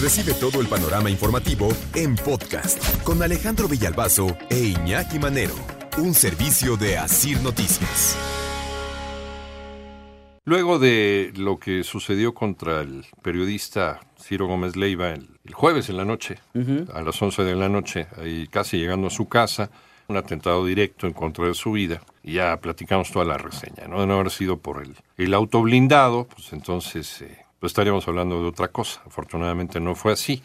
Recibe todo el panorama informativo en podcast con Alejandro Villalbazo e Iñaki Manero, un servicio de Asir Noticias. Luego de lo que sucedió contra el periodista Ciro Gómez Leiva el, jueves en la noche, a las 11 de la noche, ahí casi llegando a su casa, un atentado directo en contra de su vida, y ya platicamos toda la reseña, ¿no? De no haber sido por el, el auto blindado, pues entonces eh, pues estaríamos hablando de otra cosa. Afortunadamente no fue así.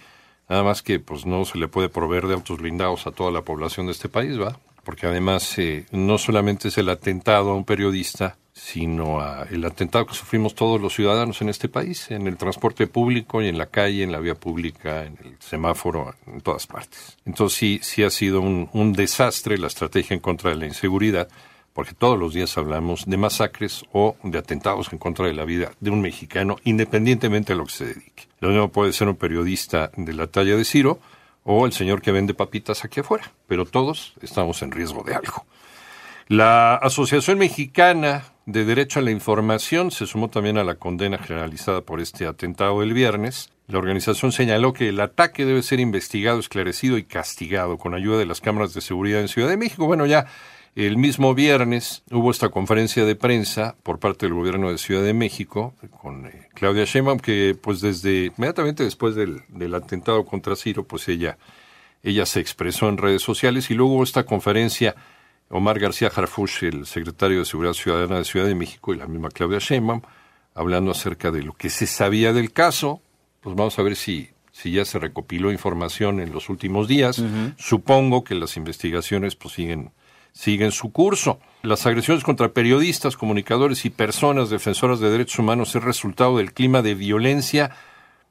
Nada más que pues no se le puede proveer de autos blindados a toda la población de este país, ¿va? Porque además eh, no solamente es el atentado a un periodista, sino a el atentado que sufrimos todos los ciudadanos en este país, en el transporte público y en la calle, en la vía pública, en el semáforo, en todas partes. Entonces sí, sí ha sido un, un desastre la estrategia en contra de la inseguridad porque todos los días hablamos de masacres o de atentados en contra de la vida de un mexicano, independientemente de lo que se dedique. Lo mismo puede ser un periodista de la talla de Ciro o el señor que vende papitas aquí afuera, pero todos estamos en riesgo de algo. La Asociación Mexicana de Derecho a la Información se sumó también a la condena generalizada por este atentado del viernes. La organización señaló que el ataque debe ser investigado, esclarecido y castigado con ayuda de las cámaras de seguridad en Ciudad de México. Bueno, ya el mismo viernes hubo esta conferencia de prensa por parte del gobierno de Ciudad de México con eh, Claudia Sheinbaum que pues desde inmediatamente después del, atentado contra Ciro pues ella ella se expresó en redes sociales y luego hubo esta conferencia Omar García Harfuch, el secretario de Seguridad Ciudadana de Ciudad de México y la misma Claudia Sheinbaum hablando acerca de lo que se sabía del caso, pues vamos a ver si si ya se recopiló información en los últimos días. Supongo que las investigaciones pues siguen siguen su curso. Las agresiones contra periodistas, comunicadores y personas defensoras de derechos humanos es resultado del clima de violencia,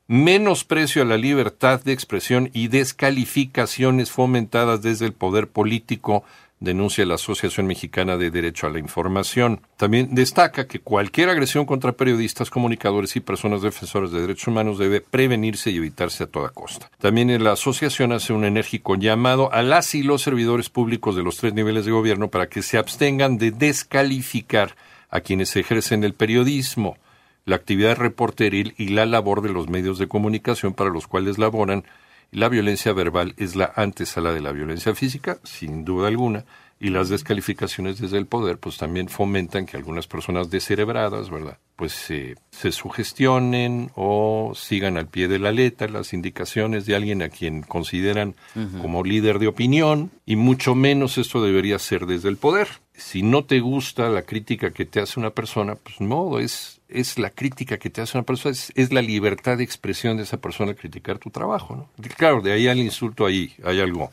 menosprecio a la libertad de expresión y descalificaciones fomentadas desde el poder político denuncia la Asociación Mexicana de Derecho a la Información. También destaca que cualquier agresión contra periodistas, comunicadores y personas defensoras de derechos humanos debe prevenirse y evitarse a toda costa. También la asociación hace un enérgico llamado a las y los servidores públicos de los tres niveles de gobierno para que se abstengan de descalificar a quienes ejercen el periodismo, la actividad reporteril y la labor de los medios de comunicación para los cuales laboran la violencia verbal es la antesala de la violencia física, sin duda alguna, y las descalificaciones desde el poder pues también fomentan que algunas personas descerebradas, ¿verdad? Pues se sugestionen o sigan al pie de la letra las indicaciones de alguien a quien consideran como líder de opinión y mucho menos esto debería ser desde el poder. Si no te gusta la crítica que te hace una persona, pues no, es es la crítica que te hace una persona, es, la libertad de expresión de esa persona criticar tu trabajo. ¿no? Claro, de ahí al insulto ahí hay algo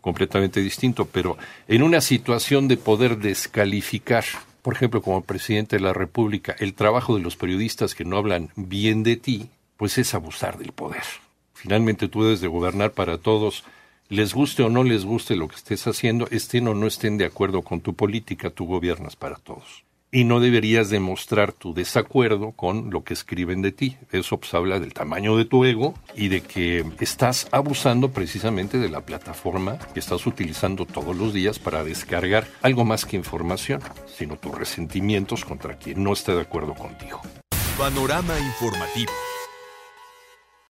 completamente distinto, pero en una situación de poder descalificar, por ejemplo, como presidente de la República, el trabajo de los periodistas que no hablan bien de ti, pues es abusar del poder. Finalmente tú debes de gobernar para todos, les guste o no les guste lo que estés haciendo, estén o no estén de acuerdo con tu política, tú gobiernas para todos y no deberías demostrar tu desacuerdo con lo que escriben de ti. Eso pues, habla del tamaño de tu ego y de que estás abusando precisamente de la plataforma que estás utilizando todos los días para descargar algo más que información, sino tus resentimientos contra quien no esté de acuerdo contigo. Panorama informativo.